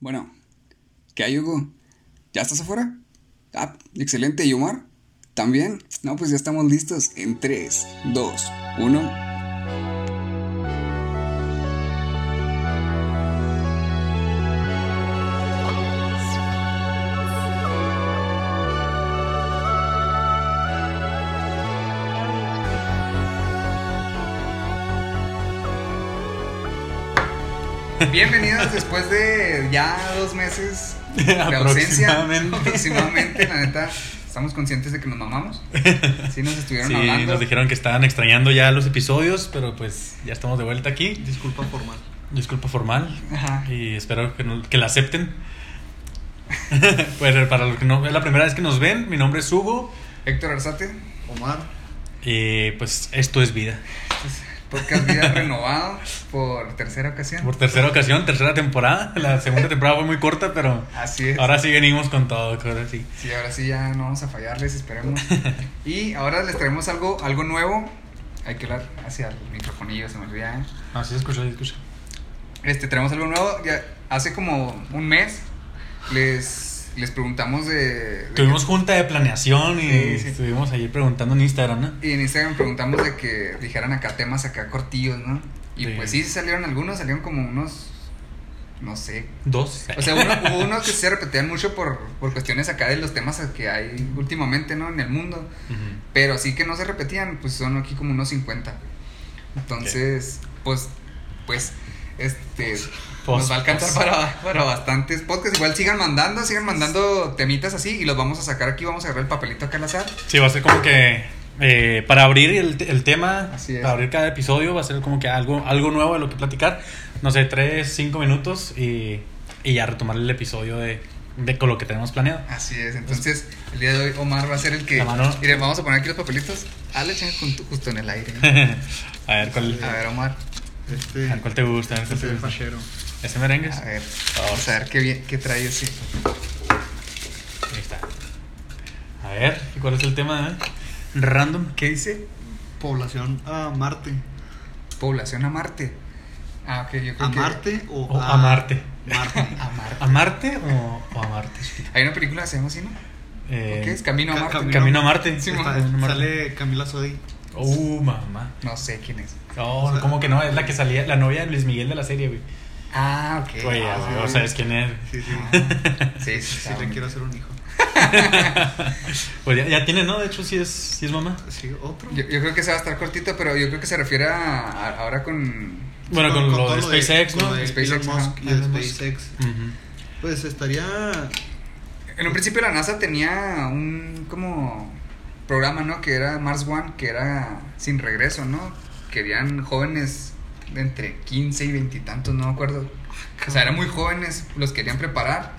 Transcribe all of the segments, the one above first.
Bueno, ¿qué hay, Hugo? ¿Ya estás afuera? Ah, excelente. ¿Y Omar? ¿También? No, pues ya estamos listos en 3, 2, 1. Bienvenidos después de ya dos meses de ausencia. Aproximadamente. la neta. Estamos conscientes de que nos mamamos. Sí, nos estuvieron sí, nos dijeron que estaban extrañando ya los episodios, pero pues ya estamos de vuelta aquí. Disculpa formal. Disculpa formal. Ajá. Y espero que, que la acepten. pues para los que no es la primera vez que nos ven, mi nombre es Hugo. Héctor Arzate. Omar. Y pues esto es vida. Podcast Vida renovado por tercera ocasión. Por tercera ocasión, tercera temporada. La segunda temporada fue muy corta, pero Así es. ahora sí venimos con todo, ahora sí. Sí, ahora sí ya no vamos a fallarles, esperemos. y ahora les traemos algo, algo nuevo. Hay que hablar hacia el microfonillo, se me olvida. ¿eh? Ah, sí, escucha, escucha. Este, traemos algo nuevo. Ya hace como un mes les les preguntamos de... Tuvimos junta de planeación y estuvimos ahí preguntando en Instagram, ¿no? Y en Instagram preguntamos de que dijeran acá temas acá cortillos, ¿no? Y pues sí, salieron algunos, salieron como unos, no sé. Dos. O sea, uno, hubo unos que se repetían mucho por, por cuestiones acá de los temas que hay últimamente, ¿no? En el mundo. Pero así que no se repetían, pues son aquí como unos 50. Entonces, pues, pues, este nos va a alcanzar para, para, bastantes podcasts. Igual sigan mandando, sigan mandando temitas así y los vamos a sacar aquí. Vamos a agarrar el papelito acá al azar. Sí, va a ser como que eh, para abrir el, el tema, para abrir cada episodio, va a ser como que algo, algo nuevo de lo que platicar. No sé, tres, cinco minutos y, y ya retomar el episodio de, de con lo que tenemos planeado. Así es, entonces el día de hoy Omar va a ser el que... Mire, vamos a poner aquí los papelitos. Hazle justo en el aire. a ver, ¿cuál? A ver, Omar. Este, ¿A cuál te gusta? ¿A cuál este te gusta? ¿Ese merengue? A ver, vamos a ver qué, bien, qué trae ese. Ahí está. A ver, ¿cuál es el tema? Eh? Random, ¿qué dice? Población a Marte. Población a Marte. Ah, ok, yo creo ¿A Marte o, a, Marte? Marte. a Marte. ¿A Marte o, o a Marte? Hay una película que se llama así, ¿no? Eh, ¿Qué es? Camino a Marte. Camino, a Marte. Sí, sale Camila Sodi. Uh, mamá. No sé quién es. No, oh, ¿cómo que no? Es la que salía, la novia de Luis Miguel de la serie, güey. Ah, ok. Oye, ah, ¿sabes quién es? Sí, sí. sí, sí, sí, le quiero hacer un hijo. pues ya, ya, tiene, ¿no? De hecho, sí es, sí es mamá. Sí, otro. Yo, yo, creo que se va a estar cortito, pero yo creo que se refiere a, ahora con. Bueno, con, lo de SpaceX, ¿no? De SpaceX, Musk y SpaceX. Pues estaría. En un principio la NASA tenía un como programa, ¿no? Que era Mars One, que era sin regreso, ¿no? Querían jóvenes de entre 15 y 20 y tantos, no me acuerdo. O sea, eran muy jóvenes, los querían preparar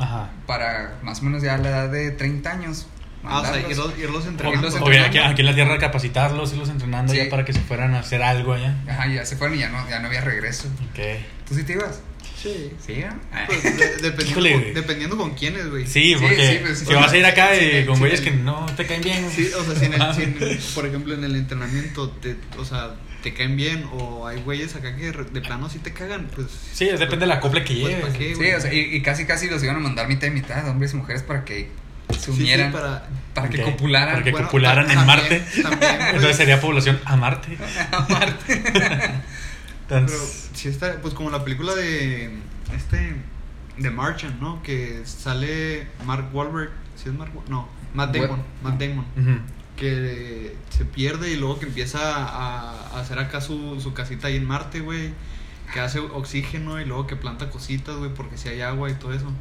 para más o menos ya la edad de 30 años. Ah, o sea, irlos, irlos entrenando. aquí, en la Tierra capacitarlos, irlos entrenando ya para que se fueran a hacer algo allá. Ajá, ya se fueron y ya no, ya no había regreso. Ok. ¿Tú sí te ibas? Sí. ¿Sí? Pues, dependiendo, con, dependiendo, con, quiénes, güey. Sí, porque pues, si vas a ir acá y con güeyes que no te caen bien. Sí, o sea, si, en el, por ejemplo en el entrenamiento, te, o sea, te caen bien o hay güeyes acá que de plano sí te cagan, pues... Sí, depende pues, de la copla que pues, lleves. sí, o sea, y, casi casi los iban a mandar mitad y mitad, hombres y mujeres, para que se unieran, para, para que copularan. Para que copularan en Marte. Entonces sería población a Marte. a Marte. Pero si está, pues como la película de este de Martian, ¿no? Que sale Mark Wahlberg, ¿sí es Mark No, Matt Damon, Matt Damon. Que se pierde y luego que empieza a, hacer acá su, su casita ahí en Marte, güey. Que hace oxígeno y luego que planta cositas, güey, porque si hay agua y todo eso.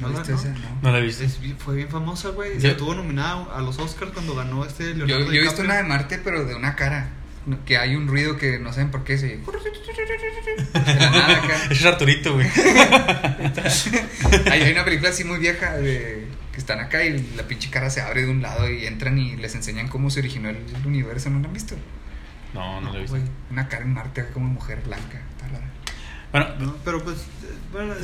¿No, la, no? no la viste. fue bien famosa, güey. Se estuvo nominada a los Oscars cuando ganó este Leonardo Yo, yo he visto una de Marte, pero de una cara que hay un ruido que no saben por qué se. Es Arturito, güey. hay, una película así muy vieja de que están acá y la pinche cara se abre de un lado y entran y les enseñan cómo se originó el universo. ¿No lo han visto? No, no lo he visto. una cara en Marte como mujer blanca. Bueno, pero pues, bueno,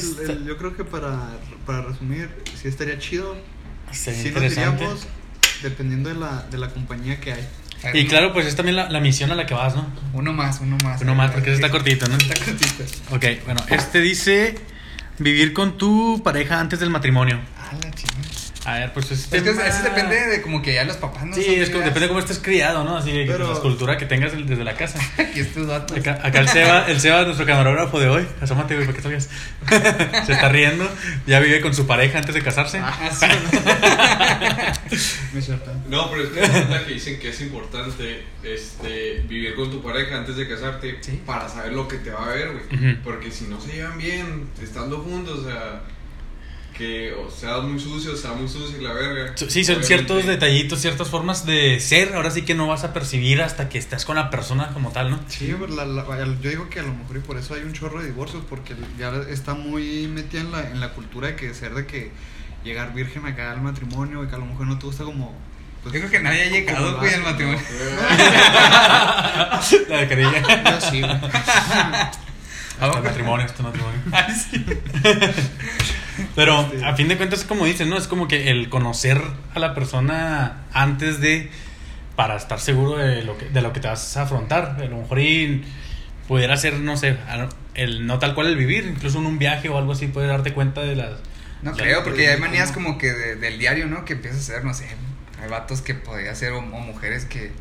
yo creo que para, para resumir, sí estaría chido. si nos diríamos, dependiendo de la, de la compañía que hay. Y claro, pues es también la, la, misión a la que vas, ¿no? Uno más, uno más. Uno más, porque ese está cortito, ¿no? Está cortito. Ok, bueno, este dice Vivir con tu pareja antes del matrimonio. Ah, la chingada. A ver, pues es, que eso depende de como que ya los papás no Sí, es como, depende de cómo estés criado, ¿no? Así de la escultura que tengas desde la casa. Aquí estos datos. Acá, acá, el Seba, el Seba, nuestro camarógrafo de hoy. Asómate, güey, para que salgas. Se está riendo. Ya vive con su pareja antes de casarse. Ah, sí. no, pero es que es que dicen que es importante este, vivir con tu pareja antes de casarte para saber lo que te va a ver, güey. Porque si no se llevan bien, estando juntos, o sea que o sea muy sucio, sea muy sucio y la verga. Sí, son ciertos detallitos, ciertas formas de ser, ahora sí que no vas a percibir hasta que estás con la persona como tal, ¿no? Sí, pues, yo digo que a lo mejor y por eso hay un chorro de divorcios, porque ya está muy metida en la, en la cultura de que ser de que llegar virgen acá al matrimonio y que a lo mejor no te gusta como pues, yo creo que nadie ha llegado, güey, al matrimonio. la de carilla. Yo sí, güey. Hasta el matrimonio, hasta el matrimonio. sí. Pero a fin de cuentas, como dicen, ¿no? Es como que el conocer a la persona antes de. para estar seguro de lo que, de lo que te vas a afrontar. A lo mejor y pudiera ser, no sé, el no tal cual el vivir, incluso en un viaje o algo así, puedes darte cuenta de las. No creo, porque hay manías como que del diario, ¿no? Que empiezas a hacer, no sé, hay vatos que podría ser o mujeres que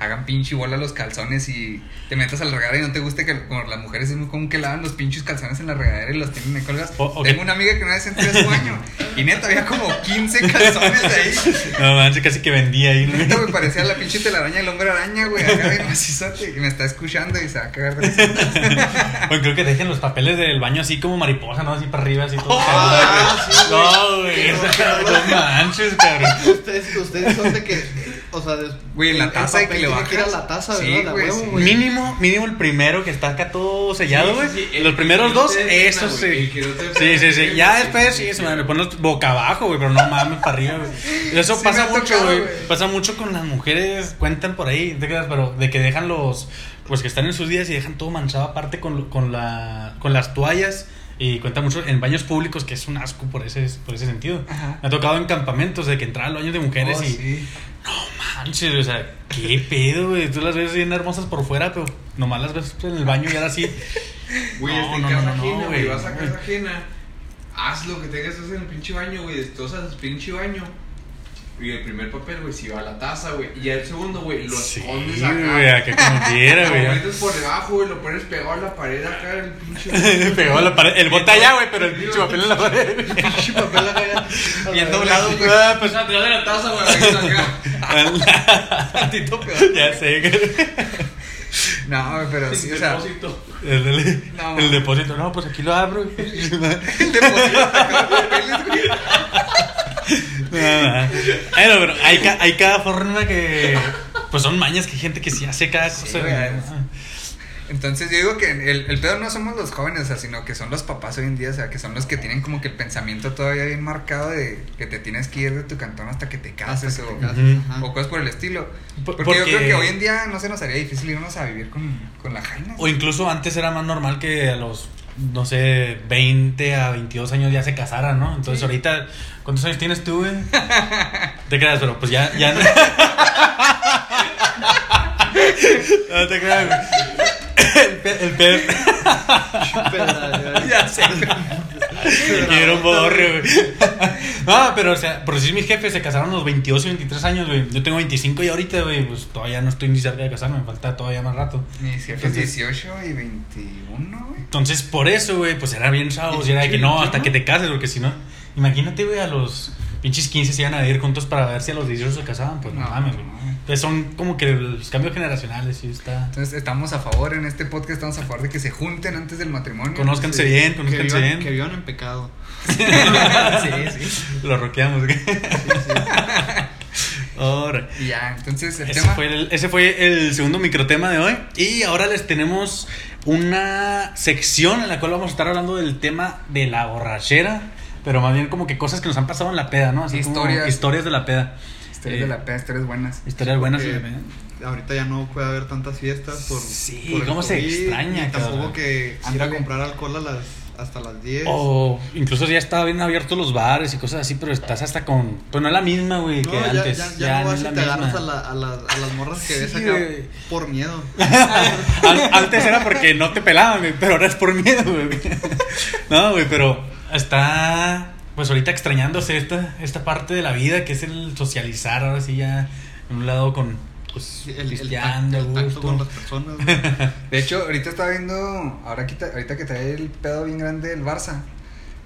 hagan pinche bola los calzones y te metas a la regadera y no te guste que como las mujeres es muy común que lavan los pinches calzones en la regadera y los tienen en colgas. Tengo una amiga que una vez entró a su baño y neta había como 15 calzones ahí. No manches, casi que vendía ahí. Neta me parecía la pinche telaraña del hombre araña, güey, acá macizote y me está escuchando y se va a cagar de Bueno, creo que dejen los papeles del baño así como mariposa, ¿no? Así para arriba, así todo. Ah, no, güey. No manches, cabrón. Ustedes, ustedes son de que, o sea, güey, en la taza que le que ir a la taza, sí, güey. Mínimo, mínimo el primero que está acá todo sellado, güey. Los primeros dos, eso sí. Sí, sí, sí. Ya después sí, se me pones boca abajo, güey, pero no mames para arriba, güey. Eso pasa mucho, güey. Pasa mucho con las mujeres, cuentan por ahí, ¿te quedas? Pero de que dejan los pues que están en sus días y dejan todo manchado aparte con, con, la, con las toallas. Y cuenta mucho en baños públicos, que es un asco por ese, por ese sentido. Me ha tocado en campamentos de que entraban los baños de mujeres oh, y. No manches, o sea, qué pedo, güey. Tú las ves bien hermosas por fuera, pero nomás las ves en el baño y ahora sí. Güey, no, en casa ajena, güey. Vas a casa ajena, haz lo que tengas que hacer en el pinche baño, güey. Destrozas el pinche baño. Y el primer papel, güey, si va a la taza, güey. Y el segundo, güey, lo sí, escondes acá. güey, acá como quiera, güey. Lo metes por debajo, güey, lo pones pegado a la pared acá, el pinche. pegado a la pared. El bota allá, güey, pero el pinche papel en la pared. El pinche papel acá. Bien doblado, güey. Ah, pues atrás de la taza, güey, acá. Tantito peor. Ya sé. No, pero sí, o sea. Depósito. El, el, no, el depósito. No, pues aquí lo abro. el depósito. pero hay, hay cada forma que. Pues son mañas que hay gente que sí hace cada cosa. Entonces yo digo que el, el pedo no somos los jóvenes, o sea, sino que son los papás hoy en día, o sea, que son los que tienen como que el pensamiento todavía bien marcado de que te tienes que ir de tu cantón hasta que te cases, o, o, cosas por el estilo. Porque, yo creo que hoy en día no se nos haría difícil irnos a vivir con, con la jaina. O incluso antes era más normal que a los no sé, 20 a 22 años ya se casaran, ¿no? Entonces ahorita, ¿cuántos años tienes tú, güey? Te creas, pero pues ya, ya no. no te creas, güey. El pe... ya sé. Quiero un borre, güey. No, pero, o sea, por decir mis jefes se casaron a los 22 y 23 años, güey. Yo tengo 25 y ahorita, güey, pues todavía no estoy ni cerca de casarme, me falta todavía más rato. Mis jefes 18 y 21, güey. Entonces, por eso, güey, pues era bien chavos. Y era de que no, hasta que te cases, porque si no. Imagínate, güey, a los pinches 15 se iban a ir juntos para ver si a los 18 se casaban, pues no, mames, güey. Entonces son como que los cambios generacionales, sí está. Entonces estamos a favor en este podcast, estamos a favor de que se junten antes del matrimonio. Conózcanse bien, conózcanse que bien. Que vivan en pecado. sí, sí. Lo roqueamos, güey. Sí, sí. Ahora. Y ya, entonces el ese tema... Fue el, ese fue el segundo microtema de hoy. Y ahora les tenemos una sección en la cual vamos a estar hablando del tema de la borrachera. Pero más bien como que cosas que nos han pasado en la peda, ¿no? Así historias. historias de la peda. Historias de la peda, historias buenas. Historias buenas. ahorita ya no puede haber tantas fiestas por. Sí, ¿cómo se extraña, Tampoco que ir a comprar alcohol a las, hasta las 10. O incluso ya estaba bien abiertos los bares y cosas así, pero estás hasta con. Pues no es la misma, güey, que antes. Ya, ya, no vas y te agarras a, la, a, las morras que ves acá por miedo. antes era porque no te pelaban, güey, pero ahora es por miedo, güey. no, güey, pero está. Pues ahorita extrañándose esta, esta parte de la vida que es el socializar, ahora sí ya en un lado con pues el, el, tacto, con las personas. de hecho, ahorita estaba viendo, ahora ahorita que trae el pedo bien grande del Barça,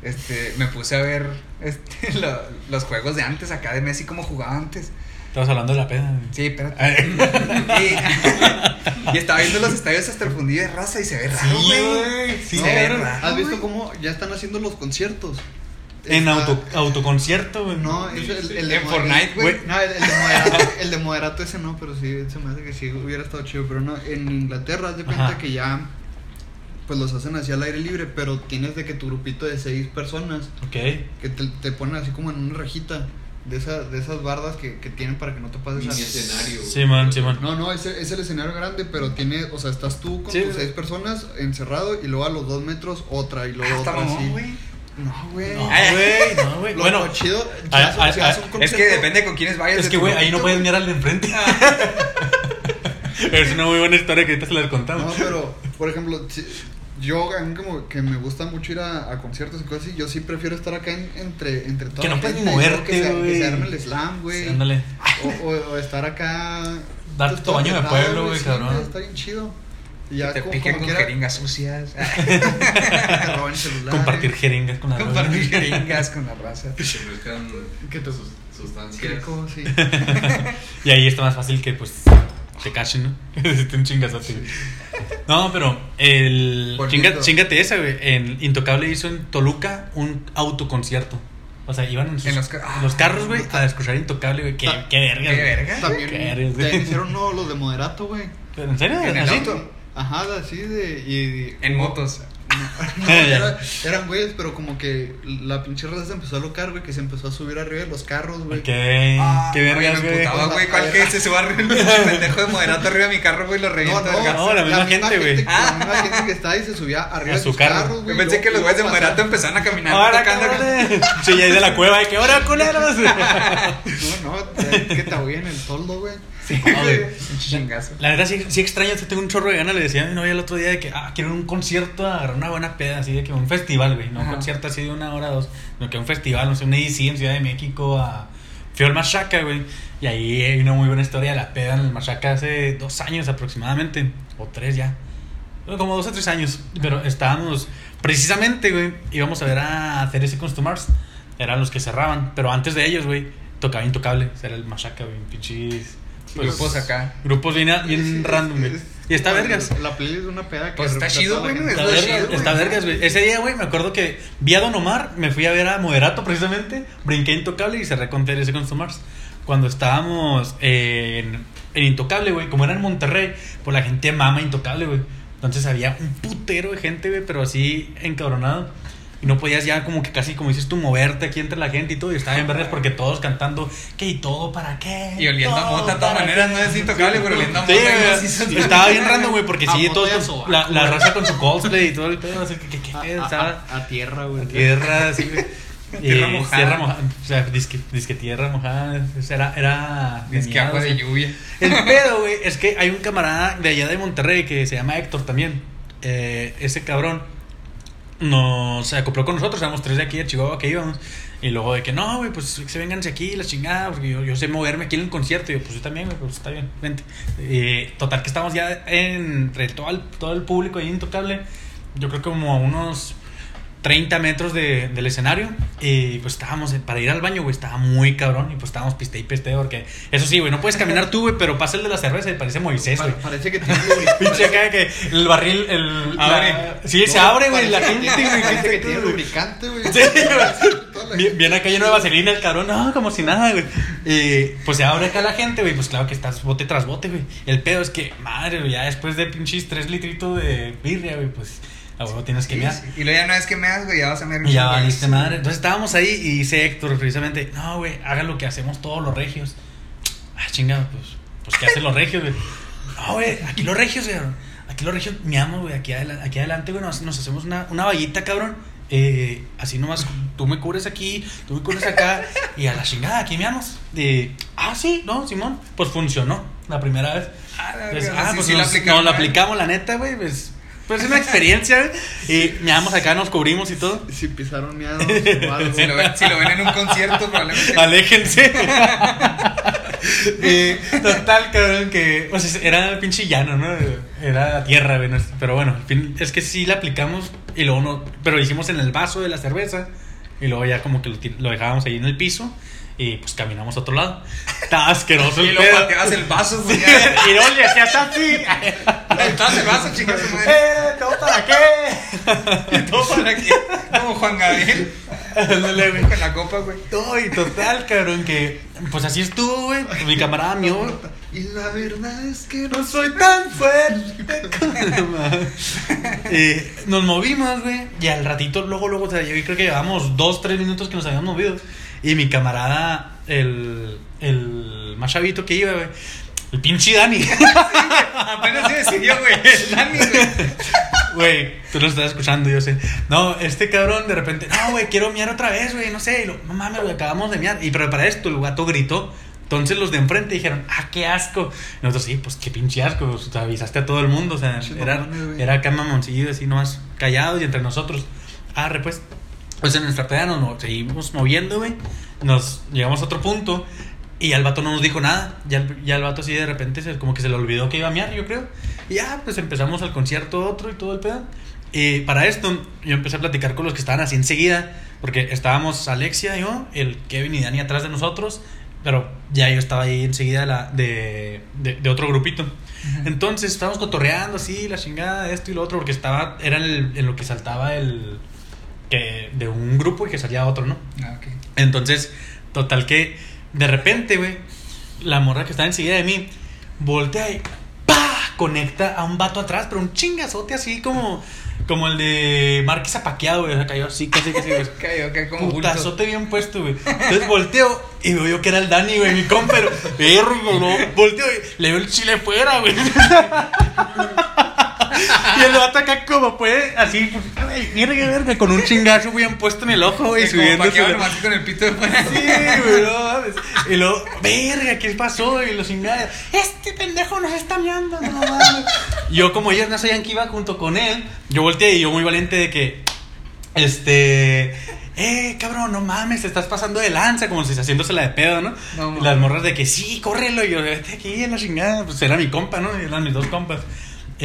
este, me puse a ver este, los juegos de antes acá de Messi como jugaba antes. Estabas hablando de la peda. Sí, espérate. y, estaba viendo los estadios hasta el fundido de raza y se ve raro, güey. Sí, se ve raro. ¿Has visto cómo ya están haciendo los conciertos? En auto, autoconcierto, güey. No, es el, el de Fortnite, güey. No, el, de moderato, el de moderato ese no, pero sí, se me hace que sí hubiera estado chido. Pero no, en Inglaterra, haz de cuenta que ya, pues los hacen así al aire libre, pero tienes de que tu grupito de seis personas. Ok. Que te, te ponen así como en una rejita. De, esa, de esas bardas que, que tienen para que no te pases al escenario. Sí, man, sí, man. No, no, es, es el escenario grande, pero tiene, o sea, estás tú con tus seis personas encerrado y luego a los dos metros otra y luego ah, otra así. No, güey. No, güey, no, güey. Bueno, chido. es que depende con quiénes vayas. Es que, güey, ahí no puedes mirar al de enfrente. es una muy buena historia que ahorita se la contamos. No, pero, por ejemplo, yo a mí como que me gusta mucho ir a, a conciertos y cosas así, yo sí prefiero estar acá entre, entre todos. Que no puedes moverte, güey. Que, se arme el slam, güey. ándale. O, o, estar acá... Dar tu baño de pueblo, güey, cabrón. Está bien chido. Ya te piquen con jeringas sucias. Compartir jeringas con la raza. Compartir jeringas con la raza. Que se mezclan ¿Qué te sustancias. sí. y ahí está más fácil que pues te cachen, ¿no? te un chingazote. No, pero el chingate esa, güey. En Intocable hizo en Toluca un autoconcierto. O sea, iban en, sus, en, los, los, carros, güey, a escuchar Intocable, güey. Qué, qué verga. Qué verga. También hicieron uno los de Moderato, güey. ¿En serio? ¿En el auto? Ajá, así de. Y, en motos. No, eran güeyes, pero como que la pinche raza se empezó a locar, güey, que se empezó a subir arriba de los carros, güey. ¿Qué? Ah, Qué vergas, güey. güey, ¿cuál que se suba arriba el pendejo de moderato arriba de mi carro, güey, lo revienta. No, no, no, la misma gente, güey. La misma gente que estaba y se subía arriba de sus carros, güey. Pensé que los güeyes de moderato empezaban a caminar. Ahora, Sí, ya de la cueva, de que ahora, culeros. No, no, que te voy en el toldo, güey. Sí, La verdad, sí, sí extraño, tengo un chorro de ganas. Le decía a mi novia el otro día de que, ah, quiero un concierto, agarrar una buena peda, así de que un festival, güey. No un concierto así de una hora o dos, sino que un festival, no sé, un EDC en Ciudad de México, a. Fui al Machaca, güey. Y ahí hay una muy buena historia de la peda en el Machaca hace dos años aproximadamente, o tres ya. Como dos o tres años. Pero estábamos, precisamente, güey, íbamos a ver a hacer ese Customers. Eran los que cerraban, pero antes de ellos, güey, tocaba Intocable. Era el Machaca, güey, pinches pues, grupos acá. Grupos bien, bien random, güey. Y está vergas. La playlist de una peda que. Pues está chido, güey. Está, vergas, está vergas, güey. Ese día, güey, me acuerdo que vi a Don Omar, me fui a ver a Moderato precisamente, brinqué Intocable y cerré con ese con Mars. Cuando estábamos en, en Intocable, güey, como era en Monterrey, pues la gente mama Intocable, güey. Entonces había un putero de gente, güey, pero así encabronado. Y no podías ya como que casi, como dices tú, moverte aquí entre la gente y todo. Y estaba en verdes porque todos cantando, ¿qué y todo para qué? Y oliendo a mota de todas maneras, no es intocable, pero oliendo a mota. Sí, estaba bien random, güey, porque sí, todos la, la, raza con su cosplay y todo el pedo. Así que, ¿qué, qué A, tierra, güey. A tierra, sí, güey. Tierra mojada. Tierra mojada. O sea, disque, disque tierra mojada. Era. era disque agua de lluvia. El pedo, güey, es que hay un camarada de allá de Monterrey que se llama Héctor también. Eh, ese cabrón nos acopló con nosotros, éramos tres de aquí de Chihuahua que íbamos. Y luego de que no, güey, pues se venganse aquí, la chingada, yo, sé moverme aquí en el concierto. Y yo, pues yo también, güey, pues está bien, vente. Total, que estamos ya entre todo el, todo el público ahí intocable. Yo creo que como a unos 30 metros de, del escenario. Y pues estábamos para ir al baño, güey. Estaba muy cabrón. Y pues estábamos piste y piste, porque eso sí, güey, no puedes caminar tú, güey, pero pasa el de la cerveza y parece Moisés, güey. Parece que tiene Pinche acá que el barril, el. Abre. sí, se abre, güey. La gente, güey. Parece que tiene lubricante, güey. Sí, Viene acá lleno de vaselina el cabrón, no, como si nada, güey. Y pues se abre acá la gente, güey. Pues claro que estás bote tras bote, güey. El pedo es que, madre, güey, ya después de pinches tres litritos de birria, güey, pues a huevo tienes que mear. Y luego ya no es que meas, güey, ya vas a mear. Y ya valiste madre. Entonces estábamos ahí y dice Héctor precisamente, no, güey, hagan lo que hacemos todos los regios. Ah, chingado, pues, pues ¿qué hacen los regios, güey? no, güey, aquí los regios, güey. Aquí los regios amo, güey. Aquí, aquí adelante, güey, nos, nos hacemos una, una vallita, cabrón. Eh, así nomás, tú me cubres aquí, tú me cubres acá, y a la chingada, aquí meamos. De, ah, sí, no, Simón, pues funcionó la primera vez. Ah, pues, ah, pues sí, nos, la aplicamos, la neta, güey, pues pues es una experiencia, Y meamos acá, nos cubrimos y todo. Si pisaron miados Si lo, ven, si lo ven en un concierto, probablemente. Aléjense. y, total, cabrón, que. Pues era pinche llano, ¿no? Era tierra, güey. Pero bueno, es que sí la aplicamos y luego no. Pero lo hicimos en el vaso de la cerveza. Y luego ya como que lo, lo dejábamos ahí en el piso. Y pues caminamos a otro lado. Estaba asqueroso el Y luego pateabas el vaso, güey. y luego le hacías así. Estabas el vaso, chicas, ¡Eh! ¿Todo para qué? ¿Todo para qué? Como Juan Gabriel. Con la copa, güey. Todo y total, cabrón, que. Pues así estuvo, güey. Mi camarada mío. Y la verdad es que no soy tan fuerte. y nos movimos, güey. Y al ratito, luego, luego, o sea, yo creo que llevamos dos, tres minutos que nos habíamos movido. Y mi camarada, el, el más chavito que iba, güey. El pinche Dani. apenas se decidió, güey. Dani, güey. Güey, tú lo estás escuchando, yo sé. No, este cabrón de repente, no, güey, quiero miar otra vez, güey, no sé. Y lo, no mames, güey, acabamos de miar. Y pero para esto, el gato gritó. Entonces los de enfrente dijeron, ah, qué asco. Y nosotros, sí, pues qué pinche asco. O sea, avisaste a todo el mundo. O sea, era, era acá mamoncillo, así nomás callados y entre nosotros. Ah, pues pues en nuestra peda nos seguimos moviendo, güey. Nos llegamos a otro punto y al vato no nos dijo nada. Ya, ya el vato así de repente se, como que se le olvidó que iba a miar, yo creo. Y ya, pues empezamos al concierto otro y todo el pedo. Y para esto yo empecé a platicar con los que estaban así enseguida. Porque estábamos Alexia, yo, el Kevin y Dani atrás de nosotros. Pero ya yo estaba ahí enseguida la, de, de, otro grupito. Entonces estábamos cotorreando así, la chingada, esto y lo otro. Porque estaba, era en lo que saltaba el que de un grupo y que salía otro, ¿no? Ah, ok. Entonces, total que de repente, güey, la morra que está enseguida de mí voltea y ¡pa! conecta a un vato atrás, pero un chingazote así como como el de Marquis apaqueado, güey. O sea, cayó así, casi, casi, güey. cayó, que como Putazote bien puesto, güey. Entonces volteo y veo yo que era el Dani, güey, mi compa, pero perro, ¿no? Volteo y le veo el chile fuera, güey. y el vato acá como puede, así, pues, mira que verga, con un chingazo bien puesto en el ojo, güey, subiendo. con el pito de fuera. Sí, güey, no, Y luego, verga, ¿qué pasó? Y los chingados, este pendejo nos está viendo, no mames. Yo, como ellos no sabían que iba junto con él, yo volteé y yo muy valiente de que, este eh, cabrón, no mames, te estás pasando de lanza, como si haciéndosela de pedo, ¿no? Las morras de que sí, córrelo, y yo, vete aquí en la chingada, pues era mi compa, ¿no? Eran mis dos compas.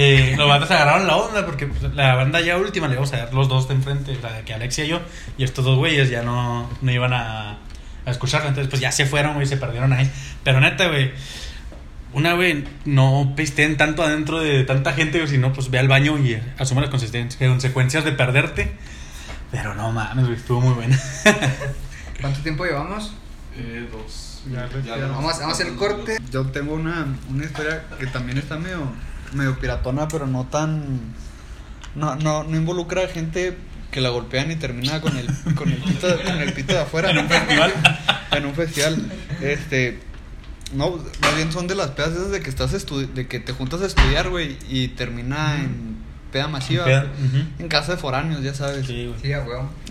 Eh, los bandas agarraron la onda porque pues, la banda ya última le íbamos a ver los dos de enfrente, la que Alexia y yo, y estos dos güeyes ya no, no iban a, a escucharla, entonces pues ya se fueron, güey, se perdieron ahí. Pero neta, güey, una, güey, no pisteen tanto adentro de tanta gente, güey, sino pues ve al baño y asume las consecuencias de perderte. Pero no mames, güey, estuvo muy buena. ¿Cuánto tiempo llevamos? Eh, dos. vamos, vamos a hacer el corte. Yo tengo una, una historia que también está medio medio piratona, pero no tan. No, no, no involucra a gente que la golpean y termina con el, con el, pito, con el pito de afuera. En un festival. en un festival. Este. No, más bien son de las pedas esas de que estás de que te juntas a estudiar, güey, y termina en peda masiva. En casa de foráneos, ya sabes. Sí, güey. Sí,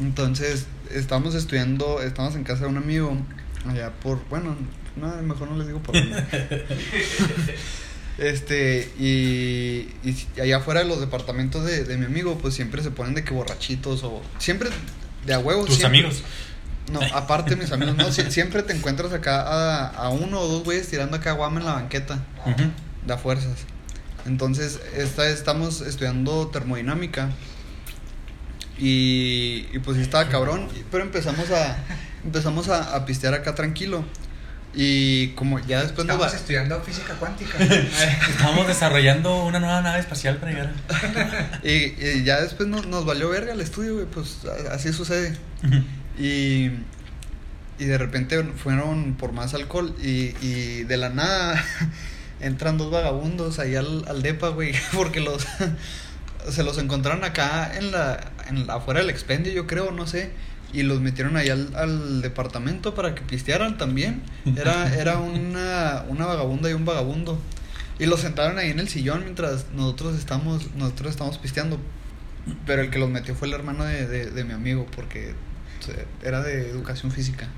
Entonces, estamos estudiando, estamos en casa de un amigo, allá por, bueno, no, mejor no les digo por dónde. Este, y, y allá afuera de los departamentos de, de, mi amigo, pues siempre se ponen de que borrachitos o siempre de a huevos. ¿Tus amigos? No, aparte mis amigos, no, siempre te encuentras acá a, a, uno o dos güeyes tirando acá guama en la banqueta, de a fuerzas. Entonces, esta, estamos estudiando termodinámica y, y pues estaba cabrón, pero empezamos a, empezamos a, a pistear acá tranquilo. Y como ya después Estamos estudiando física cuántica. Estamos desarrollando una nueva nave espacial para llegar. y, ya después nos valió verga el estudio, güey. Pues así sucede. y, y de repente fueron por más alcohol. Y, y de la nada entran dos vagabundos ahí al, al DEPA, güey. Porque los se los encontraron acá en la, en afuera del expendio, yo creo, no sé y los metieron ahí al, al, departamento para que pistearan también. Era, era una, una vagabunda y un vagabundo. Y lo sentaron ahí en el sillón mientras nosotros estamos, nosotros estamos pisteando. Pero el que los metió fue el hermano de, de, mi amigo, porque era de educación física.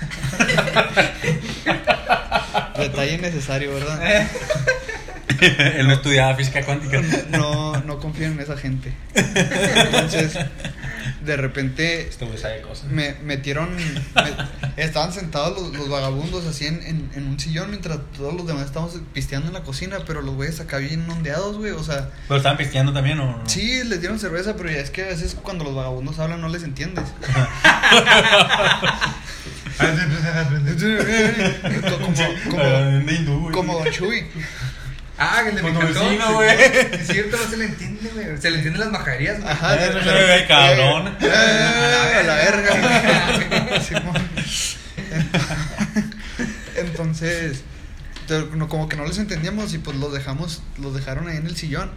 Detalle innecesario, ¿verdad? Él no estudiaba física cuántica. No, no confío en esa gente. Entonces, de repente este me metieron estaban sentados los, vagabundos así en, en, un sillón mientras todos los demás estábamos pisteando en la cocina pero los güeyes acá bien ondeados güey o sea. Pero estaban pisteando también o no? sí les dieron cerveza pero ya es que a veces cuando los vagabundos hablan no les entiendes. Como, como, como Don Chuy Ah, que el de mi vecino, güey. Es cierto, no se le entiende, güey. Se le entienden las majaderías, güey. Ajá, pero, cabrón. Eh, a la verga, Entonces, como que no les entendíamos y pues los dejamos, los dejaron ahí en el sillón.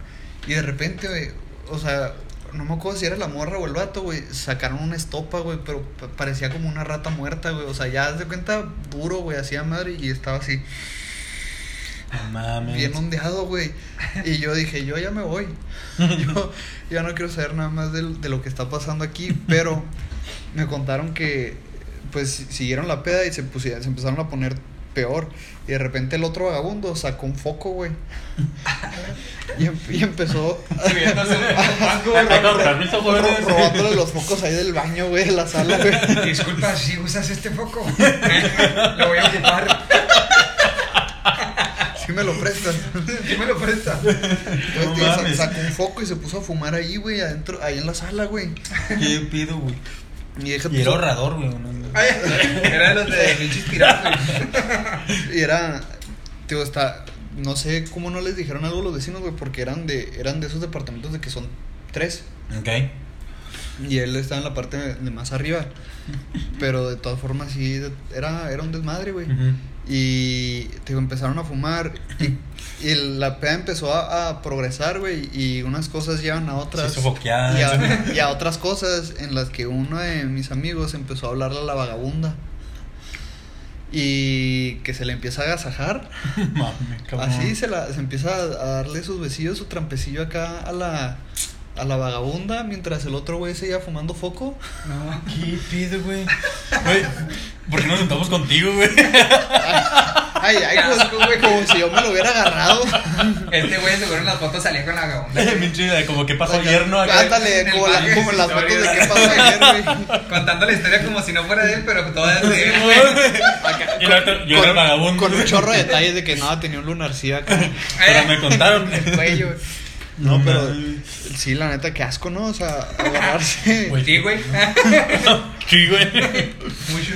Y de repente, güey, o sea, no me acuerdo si era la morra o el vato, güey. Sacaron una estopa, güey, pero parecía como una rata muerta, güey. O sea, ya de cuenta duro, güey, hacía madre y estaba así. Bien ondeado, güey. Y yo dije, yo ya me voy. yo ya no quiero saber nada más de, lo que está pasando aquí. Pero me contaron que, pues, siguieron la peda y se, pusieron, se empezaron a poner peor. Y de repente el otro vagabundo sacó un foco, güey. y, em, y, empezó. robándole los focos ahí del baño, güey, de la sala, güey. Disculpa, si usas este foco, lo voy a ocupar. Sí me lo prestan. Sí me lo prestan. Entonces, sacó un foco y se puso a fumar ahí, güey, adentro, ahí en la sala, güey. ¿Qué pido, güey? Y, y era ahorrador, güey. era de los de pinches Y era, tío, está, no sé cómo no les dijeron algo a los vecinos, güey, porque eran de, eran de esos departamentos de que son tres. Ok. Y él estaba en la parte de, más arriba. Pero de todas formas, sí, era, era un desmadre, güey. Y digo, empezaron a fumar y, la peda empezó a, progresar, güey, y unas cosas llevan a otras. y, a, y a otras cosas en las que uno de mis amigos empezó a hablarle a la vagabunda. Y que se le empieza a agasajar. Así se, la, se empieza a darle sus besillos, su trampecillo acá a la, a la vagabunda mientras el otro güey seguía fumando foco. No, ¿qué pide, güey? Güey, ¿por qué nos sentamos contigo, güey? Ay, ay, como, güey, como si yo me lo hubiera agarrado. Este güey seguro en las fotos salía con la vagabunda. de como que pasó ayer, ¿no? Ándale, como, la, como las fotos de qué pasó ayer, güey. Contando la historia como si no fuera de él, pero toda es de él, güey. Y yo era el vagabundo. Con un chorro de detalles de que nada, tenía un lunarcillo acá. Pero me contaron. el cuello, no, pero sí, la neta, qué asco, ¿no? O sea, agarrarse. sí, güey. sí, güey. Mucho.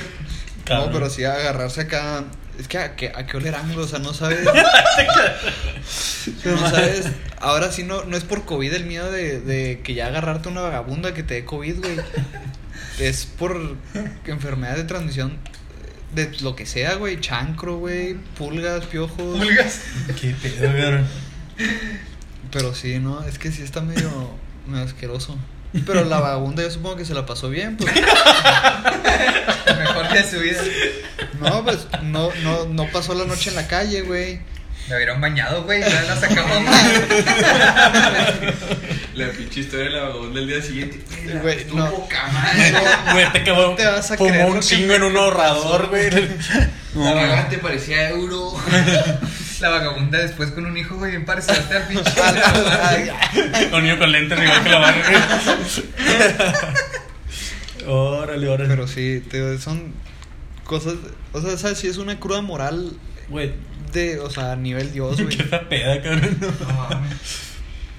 No, pero sí, agarrarse acá. Es que a, qué, a qué oler o sea, no sabes. no sabes. Ahora sí, no, no es por COVID el miedo de, de que ya agarrarte una vagabunda que te dé COVID, güey. Es por enfermedad de transmisión de lo que sea, güey. Chancro, güey. Pulgas, piojos. Pulgas. Qué pedo, güey. Pero sí, ¿no? Es que sí está medio, medio asqueroso. Pero la vagabunda yo supongo que se la pasó bien, pues. Mejor que su vida. No, pues no, no, no pasó la noche en la calle, güey. Me hubieran bañado, güey. Ya la sacamos. la pinche historia de la vagabunda el día siguiente. Güey, no. Güey, te quedó. Te vas a Como un chingo en un ahorrador, güey. La vagabunda te parecía euro. La vagabunda después con un hijo, güey, bien parecido al pinche. Un niño con lentes igual que la barra. Órale, órale. Pero sí, te, son cosas. O sea, ¿sabes? Si es una cruda moral. Güey. De, o sea, a nivel Dios, güey. Qué peda, cabrón.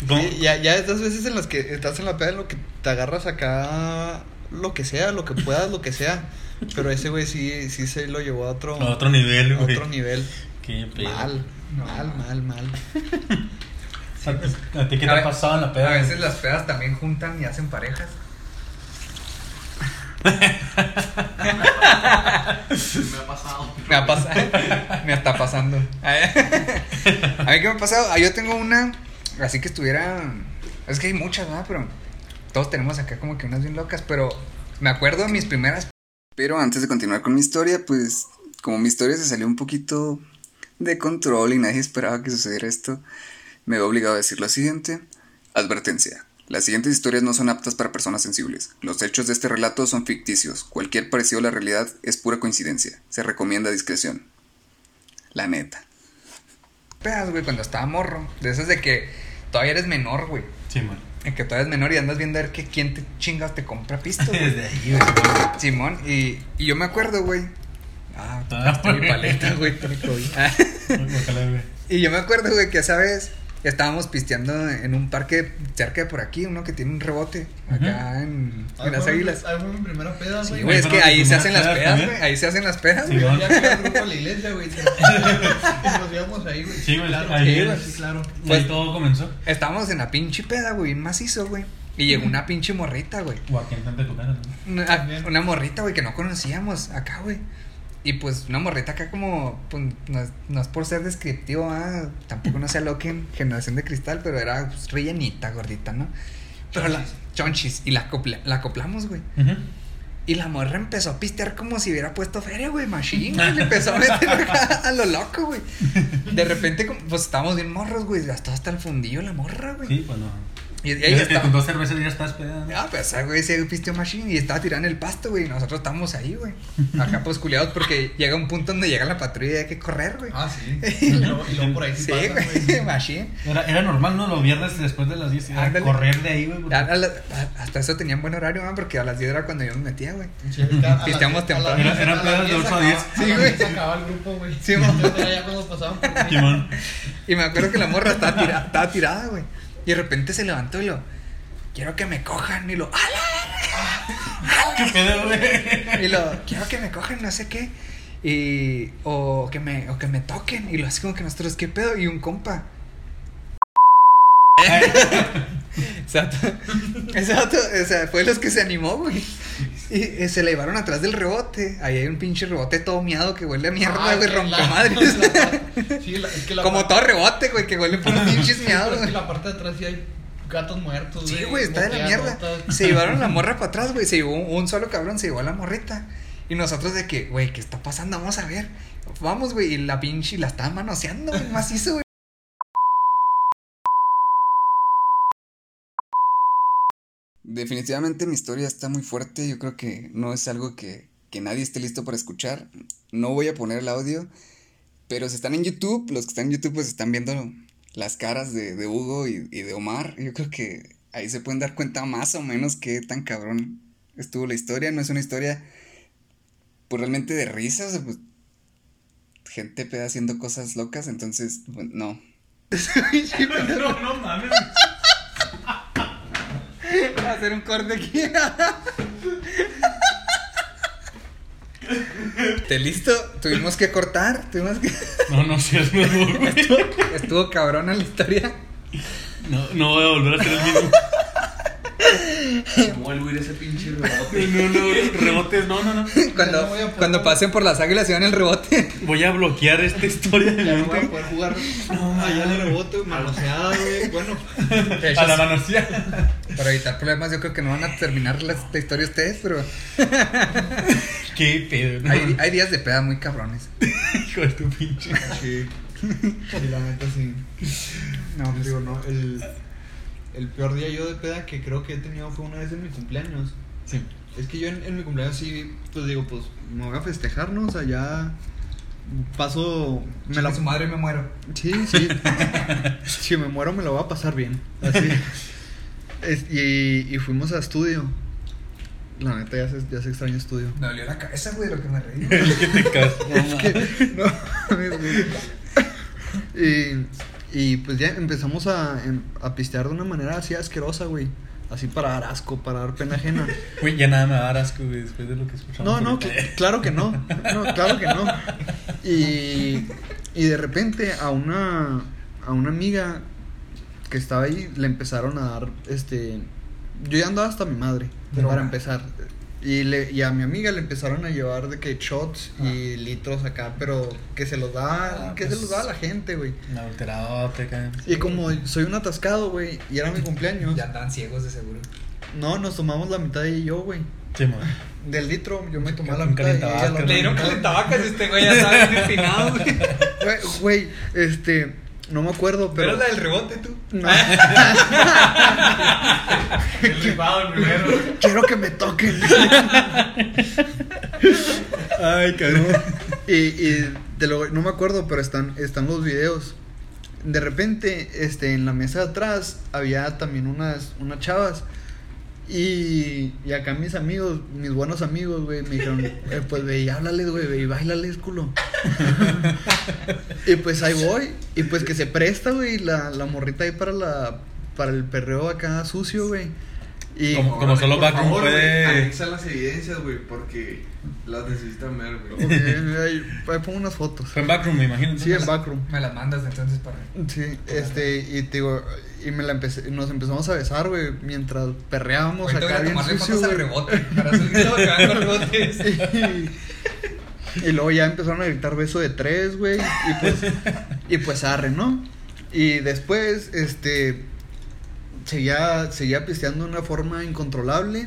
No, ya, ya estas veces en las que estás en la peda, en lo que te agarras acá, lo que sea, lo que puedas, lo que sea. Pero ese güey sí, sí se lo llevó a otro, a otro nivel, güey. A otro nivel. Mal, mal, mal, mal. ¿A ti qué te ha pasado en la peda? A veces las pedas también juntan y hacen parejas. me ha pasado. Me ha pasado. me está pasando. A mí qué me ha pasado. Ah, yo tengo una. Así que estuviera. Es que hay muchas, ¿verdad? Pero todos tenemos acá como que unas bien locas. Pero me acuerdo de mis primeras. Pero antes de continuar con mi historia, pues como mi historia se salió un poquito de control y nadie esperaba que sucediera esto, me veo obligado a decir lo siguiente. Advertencia. Las siguientes historias no son aptas para personas sensibles. Los hechos de este relato son ficticios. Cualquier parecido a la realidad es pura coincidencia. Se recomienda discreción. La neta. Pedas, güey, cuando estaba morro. De esas de que todavía eres menor, güey. Sí, man. En que todavía eres menor y andas viendo a ver que quién te chingas te compra pisto. Desde ahí, güey. Simón, y, y yo me acuerdo, güey. Ah, ah mi paleta, güey. y yo me acuerdo, güey, que esa vez Estábamos pisteando en un parque cerca de por aquí, uno que tiene un rebote, acá en, en las águilas. Ahí fue mi primera peda, güey. Sí, güey, es que ahí se hacen las pedas, güey. Ahí se hacen las pedas, güey. ya que el grupo de la iglesia, güey. nos íbamos ahí, güey. Sí, güey, claro. Ahí, sí, claro. Pues todo comenzó. Estábamos en la pinche peda, güey, macizo, güey. Y llegó una pinche morrita, güey. O aquí enfrente de tu casa, ¿no? Una, una morrita, güey, que no conocíamos acá, güey. Y pues una morrita acá como, pues, no es, por ser descriptivo, ah, tampoco no sea en generación de cristal, pero era pues, rellenita, gordita, ¿no? Pero la chonchis, y la, la acoplamos, güey. Y la morra empezó a pistear como si hubiera puesto feria, güey, machine, güey. Le empezó a meter acá a lo loco, güey. De repente, pues estábamos bien morros, güey. Hasta hasta el fundillo la morra, güey. Sí, pues no. Y, ahí estaba. Con dos cervezas ya estás pedando. Ah, pues, güey, ese pisteo machine y estaba tirando el pasto, güey. Nosotros estábamos ahí, güey. Acá pues culiados porque llega un punto donde llega la patrulla y hay que correr, güey. Ah, sí. y, luego, por ahí sí, güey. machine. Era, era normal, ¿no? Los viernes después de las 10 correr de ahí, güey. Hasta eso tenían buen horario, güey, porque a las 10 era cuando yo me metía, güey. Sí, Pisteamos temprano. Eran pedas de 8 a 10. Sí, güey. Se acababa el grupo, güey. Sí, güey. ya cuando pasaban por Y me acuerdo que la morra estaba tirada, güey. Y de repente se levantó y lo quiero que me cojan. Y lo, ¿Qué pedo, güey? Y lo, quiero que me cojan, no sé qué. Y, o que me, o que me toquen. Y lo así como que nosotros, ¿qué pedo? Y un compa. Exacto. Exacto. O sea, fue los que se animó, güey. Y, eh, se le llevaron atrás del rebote. Ahí hay un pinche rebote todo miado que huele a mierda, güey, rompemadres. Sí, es que la Como todo rebote, güey, que huele por pinches miados. Es que la parte de atrás sí hay gatos muertos, Sí, güey, está de la mierda. Se llevaron la morra para atrás, güey. Se llevó un solo cabrón, se llevó a la morrita. Y nosotros de que, güey, ¿qué está pasando? Vamos a ver. Vamos, güey. Y la pinche la estaba manoseando, güey, macizo, güey. Definitivamente mi historia está muy fuerte. Yo creo que no es algo que, que nadie esté listo para escuchar. No voy a poner el audio. Pero si están en YouTube, los que están en YouTube pues están viendo las caras de, de Hugo y, y, de Omar, yo creo que ahí se pueden dar cuenta más o menos qué tan cabrón estuvo la historia. No es una historia, pues realmente de risas, pues, gente peda haciendo cosas locas, entonces, pues, no. no, no mames. Hacer un corte aquí. ¿Te listo? Tuvimos que cortar, tuvimos que... No, no seas mejor, estuvo, estuvo cabrona la historia. No, no voy a volver a hacer el mismo. ¿Cómo vuelvo a ir ese pinche rebote? No, no, rebotes, no, no, no. Cuando, cuando pasen por las águilas y van el rebote. Voy a bloquear esta historia de Ya voy a poder jugar no, allá en el rebote, manoseada, güey. Bueno, a la manoseada. Para evitar problemas, yo creo que no van a terminar la, historia ustedes, pero. Qué pedo, hay, hay días de peda muy cabrones. Hijo de tu pinche. Sí. Y la neta sí. No, pues digo, no. El el peor día yo de peda que creo que he tenido fue una vez en mi cumpleaños. Sí. Es que yo en, mi cumpleaños sí, pues digo, pues me voy a festejar, ¿no? O sea, ya paso... Me la... su madre me muero. Sí, sí. si me muero me lo voy a pasar bien. Así. Y, y fuimos a estudio. La neta ya se, ya se extraña estudio. Me dolió la cabeza, güey, de lo que me reí. ¿Qué te casas? es que, no, y y pues ya empezamos a, em, a pistear de una manera así asquerosa, güey. Así para dar asco, para dar pena ajena. Güey, ya nada me va a dar asco, güey, después de lo que escuchamos. No, no, claro que no. No, claro que no. Y, y de repente a una, a una amiga que estaba ahí le empezaron a dar, este... Yo ya andaba hasta mi madre, para empezar. Y, le, y a mi amiga le empezaron a llevar de que shots y litros acá, pero que se los da, ah, que se pues, los da a la gente, güey. Adulterado, te caen. Y como soy un atascado, güey, y era mi cumpleaños. Ya andan ciegos de seguro. No, nos tomamos la mitad de yo, güey. Sí, man. Del litro, yo me tomé la mitad. Le dieron calentabacas este güey ya güey. Güey, este. No me acuerdo, pero. ¿Pero la del rebote tú? No. el primero. Quiero que me toquen. Ay, cabrón. Y, y de lo, no me acuerdo, pero están, están los videos. De repente, este, en la mesa de atrás había también unas, unas chavas. Y, y acá mis amigos, mis buenos amigos, güey, me dijeron, eh, pues ve y háblales, güey, ve y bailales, culo. y pues ahí voy, y pues que se presta, güey, la, la morrita ahí para la, para el perreo acá sucio, güey. Y como, como solo Backroom puede. Anexa las evidencias, güey, porque las necesitan ver, güey. ahí, pongo unas fotos. Fue en Backroom, me imagino. Sí, en Backroom. Me las mandas entonces para. Sí, este, y te digo, y me la empecé, nos empezamos a besar, güey, mientras perreábamos acá bien sucio, güey. rebote, para subir rebotes. y, y luego ya empezaron a gritar beso de tres, güey, y pues, y pues arre, ¿no? Y después, este, seguía, seguía pisteando de una forma incontrolable.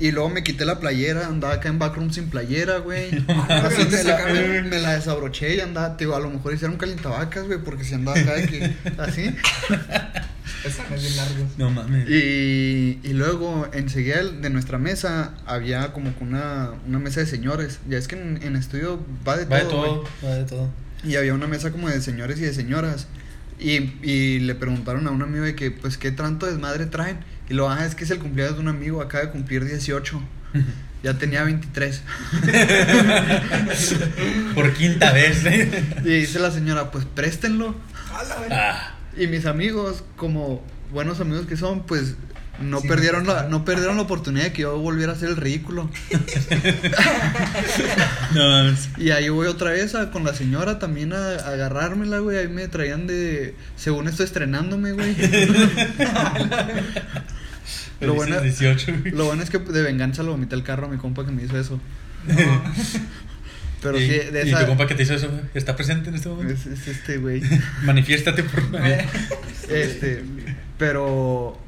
Y luego me quité la playera, andaba acá en backroom sin playera, güey. Así me la, me, la, desabroché y andaba, digo, a lo mejor hicieron calientabacas, güey, porque si andaba acá de que, así. Esa es bien largo. No mames. Y, y luego, enseguida de nuestra mesa, había como una, una mesa de señores. Ya es que en, en estudio va de va todo. De todo va de todo. Y había una mesa como de señores y de señoras. Y, y le preguntaron a un amigo de que, pues, ¿qué tanto desmadre traen? Y lo, ah, es que es el cumpleaños de un amigo, acaba de cumplir 18. Ya tenía 23. Por quinta vez. y dice la señora, pues préstenlo. Ah. Y mis amigos, como buenos amigos que son, pues no perdieron la no perdieron la oportunidad de que yo volviera a hacer el ridículo. no, y ahí voy otra vez a, con la señora también a, a, agarrármela, güey. Ahí me traían de según esto estrenándome, güey. Lo, bueno, 18, lo bueno es que de venganza lo vomité el carro a mi compa que me hizo eso. No. Pero ¿Y, sí, de ¿Y esa. tu compa que te hizo eso, güey? ¿Está presente en este momento? Es, es este, güey. Manifiéstate por Este, pero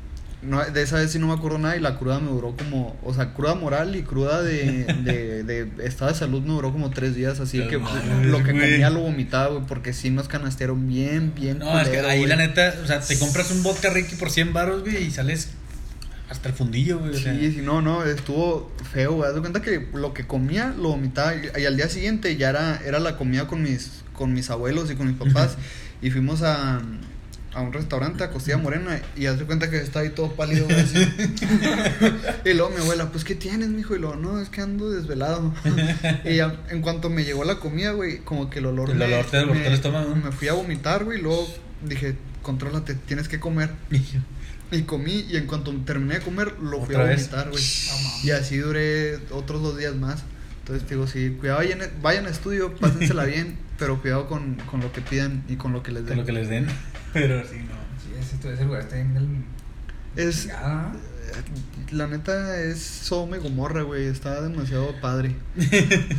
no, de esa vez sí no me acuerdo nada y la cruda me duró como, o sea, cruda moral y cruda de, de, de estado de salud me duró como tres días, así que lo que güey. comía lo vomitaba, güey, porque sí nos canastearon bien, bien. No, es que ahí güey. la neta, o sea, te compras un vodka Ricky por 100 baros, güey, y sales hasta el fundillo, güey. O sea, Sí, sí, no, no, estuvo feo, güey. Haz de cuenta que lo que comía lo vomitaba y, y al día siguiente ya era, era la comida con mis, con mis abuelos y con mis papás. y fuimos a, a un restaurante, a Costilla Morena, y haz de cuenta que estaba ahí todo pálido, güey, así. y luego mi abuela, pues, ¿qué tienes, mijo? Y luego, no, es que ando desvelado. y ya, en cuanto me llegó la comida, güey, como que el olor El me- olor te me- el estómago. Me fui a vomitar, güey, y luego dije, contrólate, tienes que comer. Y comí y en cuanto terminé de comer lo fui a vomitar, güey. Y así duré otros dos días más. Entonces digo, sí, cuidado, vayan, vayan a estudio, pásensela bien, pero cuidado con, con lo que pidan y con lo que les con den. lo que les den. Pero sí, no. Sí, ese, ese lugar está en el. Es, Ya. la neta es Sodoma y Gomorra, güey, está demasiado padre.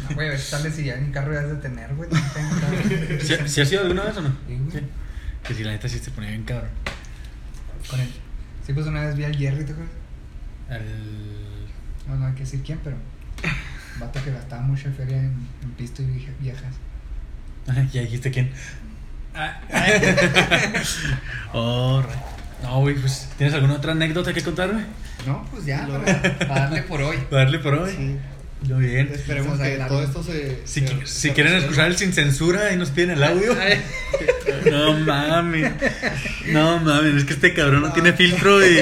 Ah, Güey, a ver si sales y ya en carro ya has de tener, güey. no tengo ¿Sí, sí has ido alguna vez o no? Sí, güey. Que si la neta sí te ponía bien cabrón. Con él. Sí, pues una vez vi al Jerry, ¿te acuerdas? El... No, no hay que decir quién, pero. Vato que gastaba mucha feria en, en pisto y vieja- viejas. Ya dijiste quién. oh, right. No, güey, pues, ¿tienes alguna otra anécdota que contarme? No, pues ya, para, para darle por hoy. Para darle por hoy. Sí. Muy bien. Esperemos que todo esto se... Si, se- se quieren resuelva. escuchar el sin censura y nos piden el audio. No mames. No mames, es que este cabrón no tiene filtro y.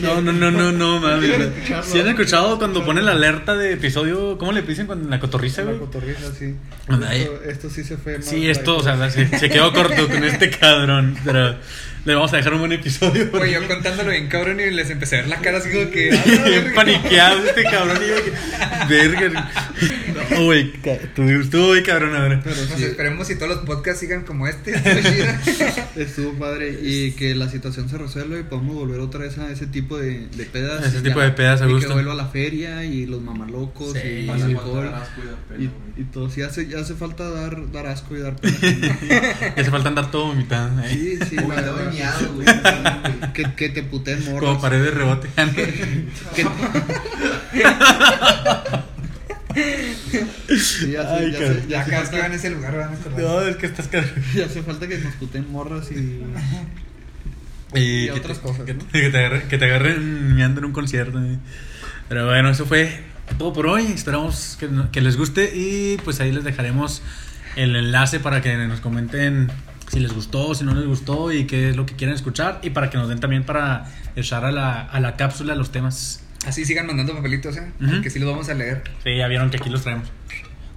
No, no, No, no, no, mames. Si han escuchado cuando ponen la alerta de episodio, ¿cómo le dicen cuando en la cotorriza, La güey? cotorriza, sí. Esto, esto sí se fue. Sí, esto, o sea, se, se quedó corto con este cabrón, pero le vamos a dejar un buen episodio. Güey, yo contándolo bien cabrón y les empecé a ver la cara así como que. Bien paniqueado este cabrón y yo que. Verga. No, güey, estuvo muy cabrón ahora. Pero Pues sí, esperemos si todos los podcasts sigan como este. estuvo padre y que la situación se resuelva y podamos volver otra vez a ese tipo de, de pedas. Ese y tipo ya- de pedas a y gusto. que vuelva a la feria y los mamalocos Sí, y el alcohol. y Y, y todo, sí hace, ya hace falta dar, dar asco y dar pena. Hace falta andar todo vomitado. ¿eh? Sí, sí, la verdad. Güey. Que, que te puteen morros. Como pared de rebote. Que- Sí, ya, Ay, ya, se, ya, cada vez que van a ese lugar van a acordar. No, es que estás Ya hace falta que nos puten morras y. Y, y otras cosas. Que, ¿no? que, te agarren, que te agarren meando en un concierto. Pero bueno, eso fue todo por hoy. Esperamos que, que les guste y pues ahí les dejaremos el enlace para que nos comenten si les gustó, si no les gustó y qué es lo que quieren escuchar y para que nos den también para echar a la, a la cápsula los temas. Así sigan mandando papelitos, ¿eh? Que sí los vamos a leer. Sí, ya vieron que aquí los traemos.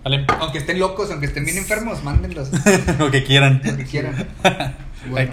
Vale. Aunque estén locos, aunque estén bien enfermos, mándenlos. lo que quieran. Lo que quieran. bueno.